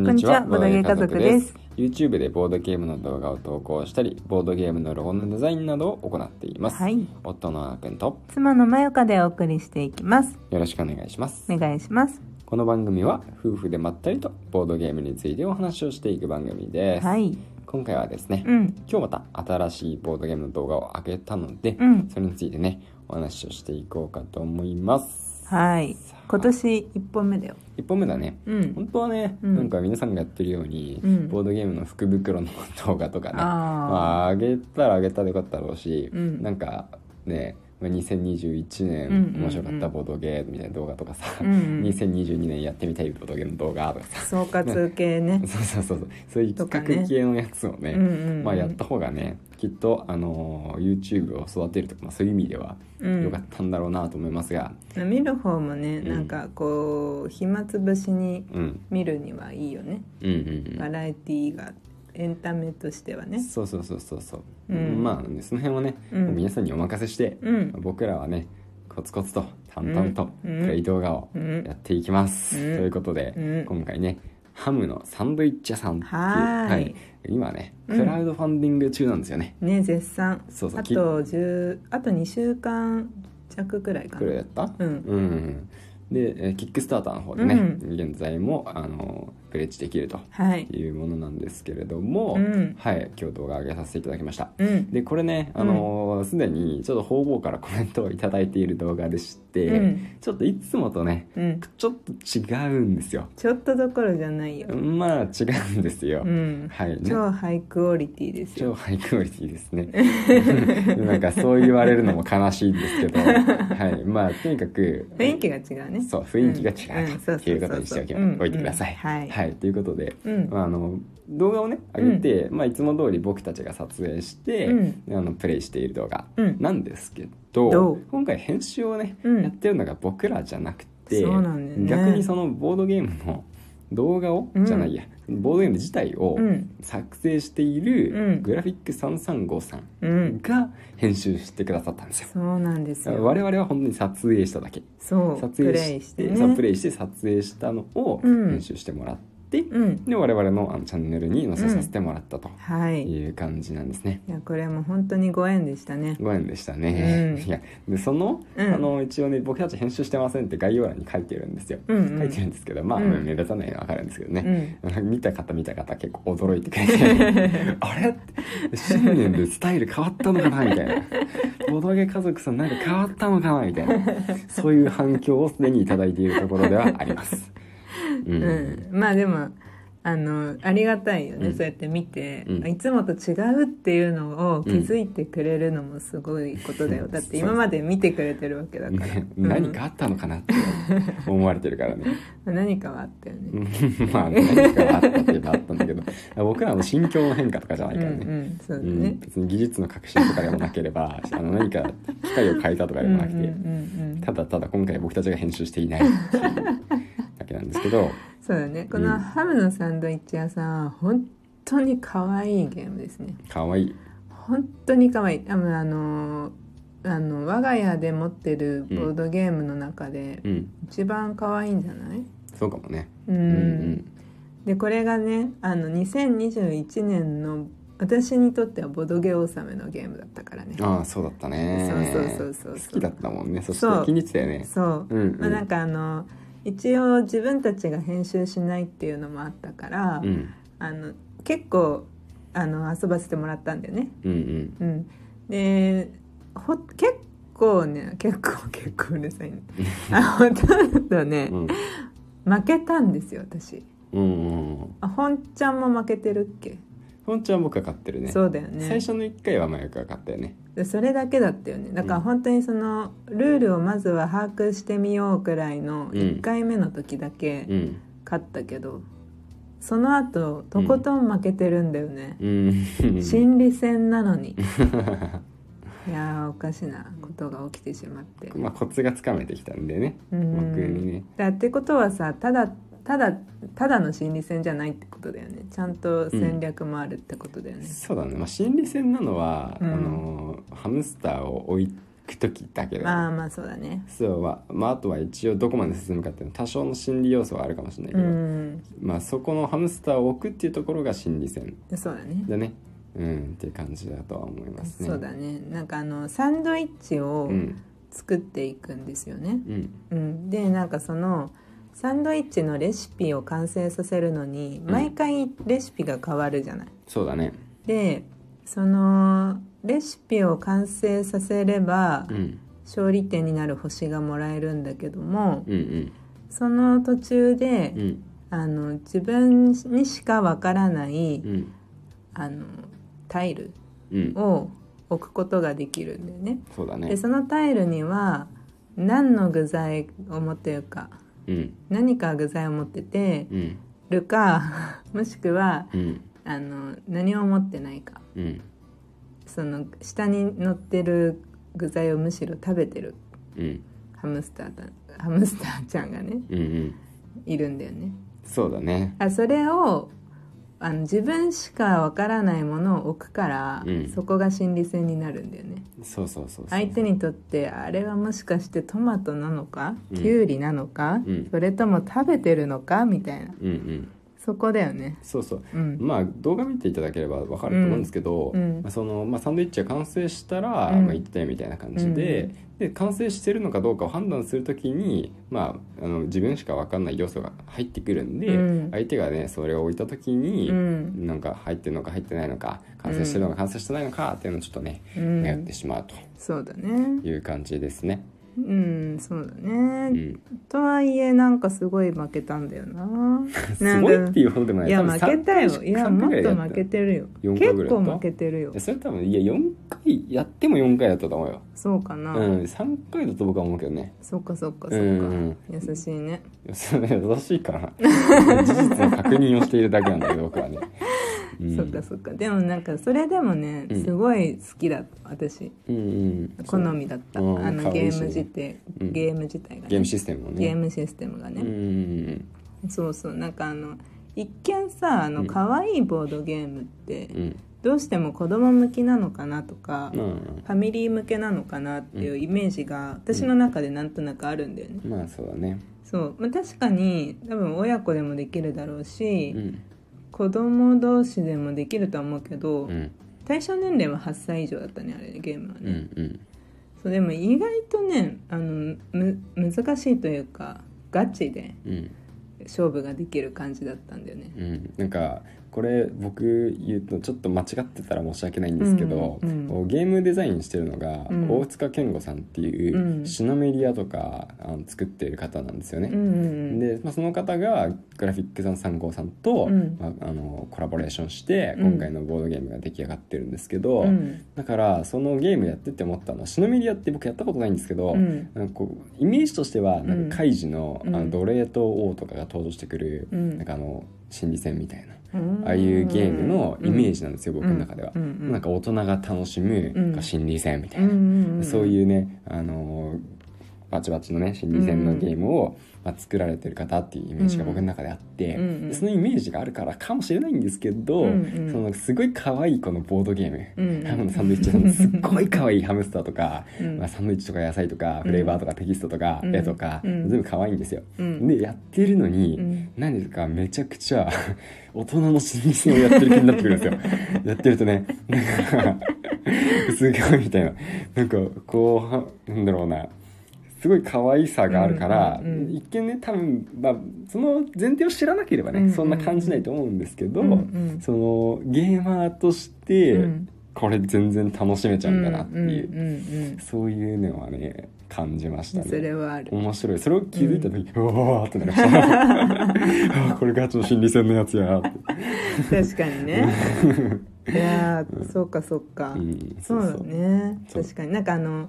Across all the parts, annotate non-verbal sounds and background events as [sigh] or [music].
んにちは、ボードゲー家族です。YouTube でボードゲームの動画を投稿したり、ボードゲームのロゴのデザインなどを行っています。はい夫のあーくんと妻のまよかでお送りしていきます。よろしくお願いします。お願いします。この番組は夫婦でまったりとボードゲームについてお話をしていく番組です。はい。今回はですね、うん。今日また新しいボードゲームの動画を上げたので、うんそれについてね、お話をしていこうかと思います。はい。今年一本目だよ。1本目だね。うん。本当はね、うん。なんか皆さんがやってるように、うん。ボードゲームの福袋の動画とかねあー。まああげたらあげたでよかったろうし、うん。なんかねまあ2021年面白かったボードゲームみたいな動画とかさ、うんうん。2022年やってみたいボードゲームの動画とかさ。総括系ね。そ [laughs] うそうそうそう。そういう企画系のやつをねうんうんうん。まあ、やった方がねきっと、あのー YouTube を育てるとか、まあ、そういう意味ではうん。良かったんだろうなと思いますが、見る方もね、うん。なんかこう暇つぶしにうん、見るにはいいよね。うんうんうん。バラエティーがエンタメとしてはね。そうそうそうそうそう、うん。まあねその辺はね、皆さんにお任せして、うん。僕らはねコツコツと淡々とうん。プレイ動画をうん。やっていきます、うん。ということで、うん。今回ねハムのサンドイッチ屋さんっていうはーい。今ねうん。クラウドファンディング中なんですよね、ね絶賛。そうそう。あと十あと二週間弱くらいかな。くらいや。った？うん。うん。でえーキックスターターの方でね、う現在もあのプレッジできるとはい。いうものなんですけれども、うん。はい。今日動画上げさせていただきました。うん。でこれねあのすで、にちょっと方々からコメントをいただいている動画でして、うん。ちょっといつもとねうん。ちょっと違うんですよ。ちょっとどころじゃないよ。まあ違うんですよ、うん。はい。ね。超ハイクオリティです超よ。ハイクオリティですね。[laughs] なんかそう言われるのも悲しいんですけど、[laughs] はい、まあとにかく雰囲気が違うね。そう雰囲気が違う。うん。うんそうそうそうそう。ということにしておいてください、うんはい。ということで、うん。まあ、あの動画をね上げて、まあ、いつも通り僕たちが撮影して、うん。あのプレイしている動画うん。なんですけど、どう？今回編集をね、うん。やってるのが僕らじゃなくてね。逆にそのボードゲームの動画を、うんじゃないやボードゲーム自体をうん。作成している、うん。グラフィック335さうんん。が編集してくださったんですよ。そうなんですよ。我々は本当に撮影しただけ。そう。撮影プレイしてプレイして撮影したのをうん。編集してもらって、うん。で我々のあのチャンネルに載せさせてもらったとはい。いいう感じなんですね。やこれも本当にご縁でしたね。ご縁でしたね、うん。いやでその,、うん。あの一応ね僕たち編集してませんって概要欄に書いてるんですよ、うんうん。書いてるんですけどまあ、うん。目立たないのは分かるんですけどうね、ん。見た方見た方結構驚いてくれて。[laughs] あれ？新年でスタイル変わったのかなみたいな。ボドゲ家族さんなんか変わったのかなみたいな。そういう反響をすでに頂いているところではありますうん、うん。まあでも。あのありがたいよね、うん。そうやって見て、うん。いつもと違うっていうのを気づいてくれるのもすごいことだよ、うん。だって今まで見てくれてるわけだから、ね、うん何かあったのかなって思われてるからね。何かはあったよね、うん。[laughs] まあ何かあったって言えばあったんだけど。僕らの心境の変化とかじゃないからね、うんうん。そうだうん。ね、別に技術の革新とかでもなければあの何か機械を変えたとかでもなくて、うんうんうんうんただただ今回僕たちが編集していないっていう。だ [laughs] けなんですけど。[laughs] そうだね。こうん。のハムのサンドイッチ屋さんは本当に可愛いゲームですね。可愛い。本当に可愛い。あのあの我が家で持ってるボードゲームの中でうん。一番可愛いんじゃない？そうかもね。うん、うんでこれがねあの2021年の私にとってはボドゲ納めのゲームだったからね。ああそうだったね。そうそうそうそうそう。好きだったもんね。そしてそう。気に入ってたよね。そう、うんうん。まあ、なんかあの一応自分たちが編集しないっていうのもあったから、うん。あの結構あの遊ばせてもらったんだよね。うんうん。うん、でほ結構ね結構 [laughs] 結構うるさいね。[laughs] あほとんどね、うん。負けたんですよ私。うんうんあ本ちゃんも負けてるっけ、本ちゃんは僕が買ってるね。そうだよね。最初の1回はマヤクが買ったよね。でそれだけだったよね。だからうん。本当にそのルールをまずは把握してみようくらいのうん。1回目の時だけうん。勝ったけど、その後とことん負けてるんだよね、うん。心理戦なのに。[laughs] いやーおかしなことが起きてしまって。まあコツがつかめてきたんでね。うん。僕にね。だってことはさただただただの心理戦じゃないってことだよね。ちゃんと戦略もあるってことだよね、そうだね、まあ、心理戦なのは、うん。あのハムスターを置いく時だけど、まあまあそうだね。そうまあ、まあ、あとは一応どこまで進むかっていうのは多少の心理要素はあるかもしれないけうど、ん。まあそこのハムスターを置くっていうところが心理戦そうだね。だね。うんっていう感じだとは思いますね。そうだね。なんかあのサンドイッチをうん。作っていくんですよね、うん。うん、でなんかそのサンドイッチのレシピを完成させるのにうん。毎回レシピが変わるじゃない。そうだね。でそのレシピを完成させればうん。勝利点になる星がもらえるんだけどもうんうん。その途中でうん。あの自分にしかわからないうん。あのタイルうん。を置くことができるんだよね。そうだね。でそのタイルには何の具材を持ってるかうん何か具材を持っててうん。るか [laughs] もしくはうん。あの何を持ってないか。うん。その下に乗ってる具材をむしろ食べてるうん。ハムスターだハムスターちゃんがねうんうん。いるんだよね。そうだね。あそれをあの自分しかわからないものを置くから、うん。そこが心理戦になるんだよね。そうそうそう相手にとってあれはもしかしてトマトなのか？うん。キュウリなのか、うん。それとも食べてるのか？みたいな。うんうんそこだよね。そうそう。うん。まあ動画見ていただければわかると思うんですけど、うん。そのまあ、サンドイッチが完成したら、うん。まあ、言ったよみたいな感じで,、で完成してるのかどうかを判断するときに、まあ、あの自分しか分かんない要素が入ってくるんで、うん。相手がねそれを置いたときに、うん。なんか入ってるのか入ってないのか完成してるのか完成してないのかっていうのをちょっとね、うん。迷ってしまうそうだね。という感じですね。うんそうだうね、ん、とはいえなんかすごい負けたんだよな。[laughs] すごいっていうほどでもない。いや負けたよ。3いや3もっと負けてるよ。4回結構負けてるよ。それ多分いや4回やっても4回だったと思うよ。そうかな、うん、3回だと僕は思うけどね。そっかそっかそっか、うん。優しいね。優しいから。な事実の確認をしているだけなんだけど僕はね、うん、そっかそっか。でもなんかそれでもねうん。すごい好きだった私。うんうん。好みだった、う。んあのゲーム自体、うん。ゲーム自体がね。ゲームシステムもね。ゲームシステムがね、うんうんそうそう。なんかあの一見さあのうん。可愛いボードゲームってうん。どうしても子供向きなのかなとか、うんファミリー向けなのかなっていうイメージが私の中でなんとなくあるんだよね、まあそうだね。そう、まあ、確かに多分親子でもできるだろうし、うん子供同士でもできるとは思うけど、うん。対象年齢は8歳以上だったねあれゲームはうんね、うん。そうでも意外とねあのむ難しいというかガチでうん。勝負ができる感じだったんだよね。うん。なんかこれ僕言うとちょっと間違ってたら申し訳ないんですけど、うんうんゲームデザインしてるのが、うん。大塚健吾さんっていう、うん。シノメリアとかあの作っている方なんですよね、うんうんで、まあ、その方がグラフィックさん3号さんと、うん。まあ、あのコラボレーションしてうん。今回のボードゲームが出来上がってるんですけど、うん。だからそのゲームやってて思ったのはシノメリアって僕やったことないんですけど、うん。なんかこうイメージとしてはなんかカイジの,、うん。あの奴隷と王とかが登場してくる、うん。なんかあの心理戦みたいな、うんああいうゲームのイメージなんですよ、僕の中では、なん。か大人が楽しむ、心理戦みたいな、そういうね、あのーバチバチのね心理戦のゲームを、まあ、作られてる方っていうイメージが僕の中であって、うん。うん。でそのイメージがあるからかもしれないんですけど、うんうん。そのすごい可愛いこのボードゲーム、うんうん。ハムのサンドイッチのすっごい可愛いハムスターとか、うん。まあ、サンドイッチとか野菜とかフレーバーとかテキストとかうん。絵とか、うん。全部可愛いんですよ。うん。でやってるのに、うん。何ですかめちゃくちゃ大人の心理戦をやってる気になってくるんですよ。[laughs] やってるとねなんかすごいみたいな。なんかこうはなんだろうなすごい可愛さがあるから、うんうんうん一見ね多分、まあ、その前提を知らなければね、うんうんそんな感じないと思うんですけど、うんうん。そのゲーマーとして、うん。これ全然楽しめちゃうんだなっていう、うんうんうんそういうのはね感じましたうんそれねはある。面白い。それを気づいた時、うわーってなりました。[laughs] これガチの心理戦のやつや確かにね。[laughs] いやーそうかそうか、うん、そうだね。確かに。なんかあの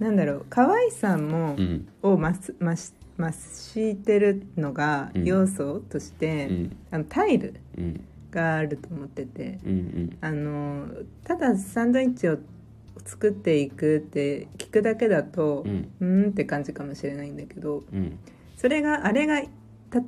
なんだろう可愛さも、うん。を増し増してるのがうん。要素として、うん。あのタイルうん。があると思っててうんあのただサンドイッチを作っていくって聞くだけだとうんって感じかもしれないんだけどうん。それがあれが例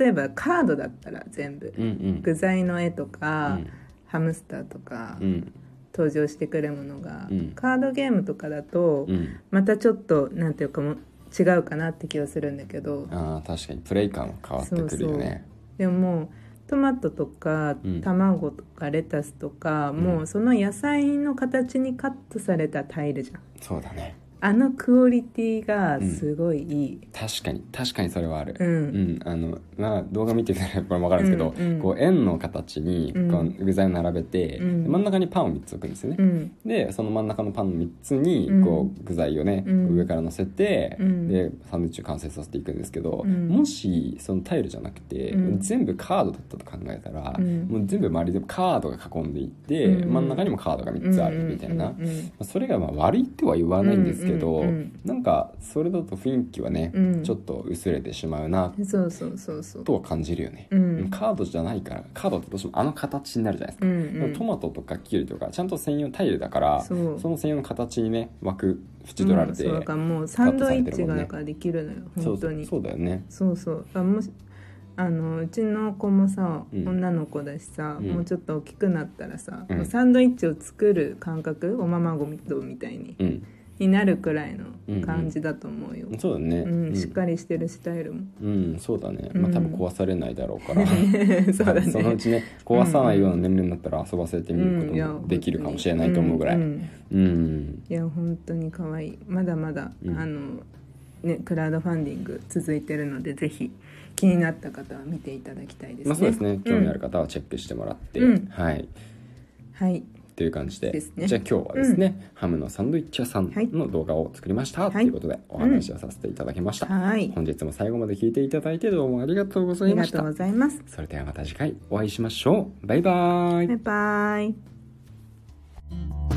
えばカードだったら全部。うんうん。具材の絵とか、うん。ハムスターとか、うん登場してくるものが、うん。カードゲームとかだと、うん。またちょっとなんていうかも違うかなって気がするんだけどあー確かにプレイ感は変わってくるよね。でももう。トマトとかうん。卵とかレタスとか、ん。もうその野菜の形にカットされたタイルじゃん。そうだねあのクオリティがすごいいい、確かに。確かにそれはある。うん。うん、あのまあ動画見てたらこれも分かるんですけど、うんうん。こう円の形にうん。こう具材を並べて、うん。で真ん中にパンを3つ置くんですよね、うん。でその真ん中のパンの3つにうん。こう具材をね、うん。上から乗せて、うん。でサンドイッチを完成させていくんですけど、うん。もしそのタイルじゃなくて、うん。全部カードだったと考えたら、うん。もう全部周りでカードが囲んでいって、うん。真ん中にもカードが3つあるみたいな、うんうんうんそれがまあ悪いっては言わないんですけど、うんうん。うんなんかそれだと雰囲気はね、うん。ちょっと薄れてしまうなうんそうそうそうそう。とは感じるよね、うん。カードじゃないからカードってどうしてもあの形になるじゃないですか、うんうん。トマトとかキュウリとかちゃんと専用タイルだからそう。の専用の形にね枠縁取られて、うんそうだからもうサンドイッチができるのよ本当に。そうだよね。そうそう。あもしあのうちの子もさ、うん。女の子だしさ、うん。もうちょっと大きくなったらさ、うん。サンドイッチを作る感覚おままごみとみたいにうんになるくらいの感じだと思うよ、そうだね。うんしっかりりしてるスタイルも。うんそうだね、うん。まあ多分壊されないだろうから。[laughs] そうだね。そのうちね壊さないような年齢になったら遊ばせてみることもできるかもしれないと思うぐらい、んうん。うん。いや本当に可愛い。まだまだ、うん。あのねクラウドファンディング続いてるのでぜひ気になった方は見ていただきたいですね、まあそうですね。興味あるか、方はチェックしてもらって、うん。はい。はいという感じで。ですね。じゃあ今日はですね、ハムのサンドイッチ屋さんはいの動画を作りました、はい。ということでお話をさせていただきました、はい。本日も最後まで聞いていただいてどうもありがとうごあざいました。りがとうございます。それではまた次回お会いしましょう。バイバーイ。バイバイ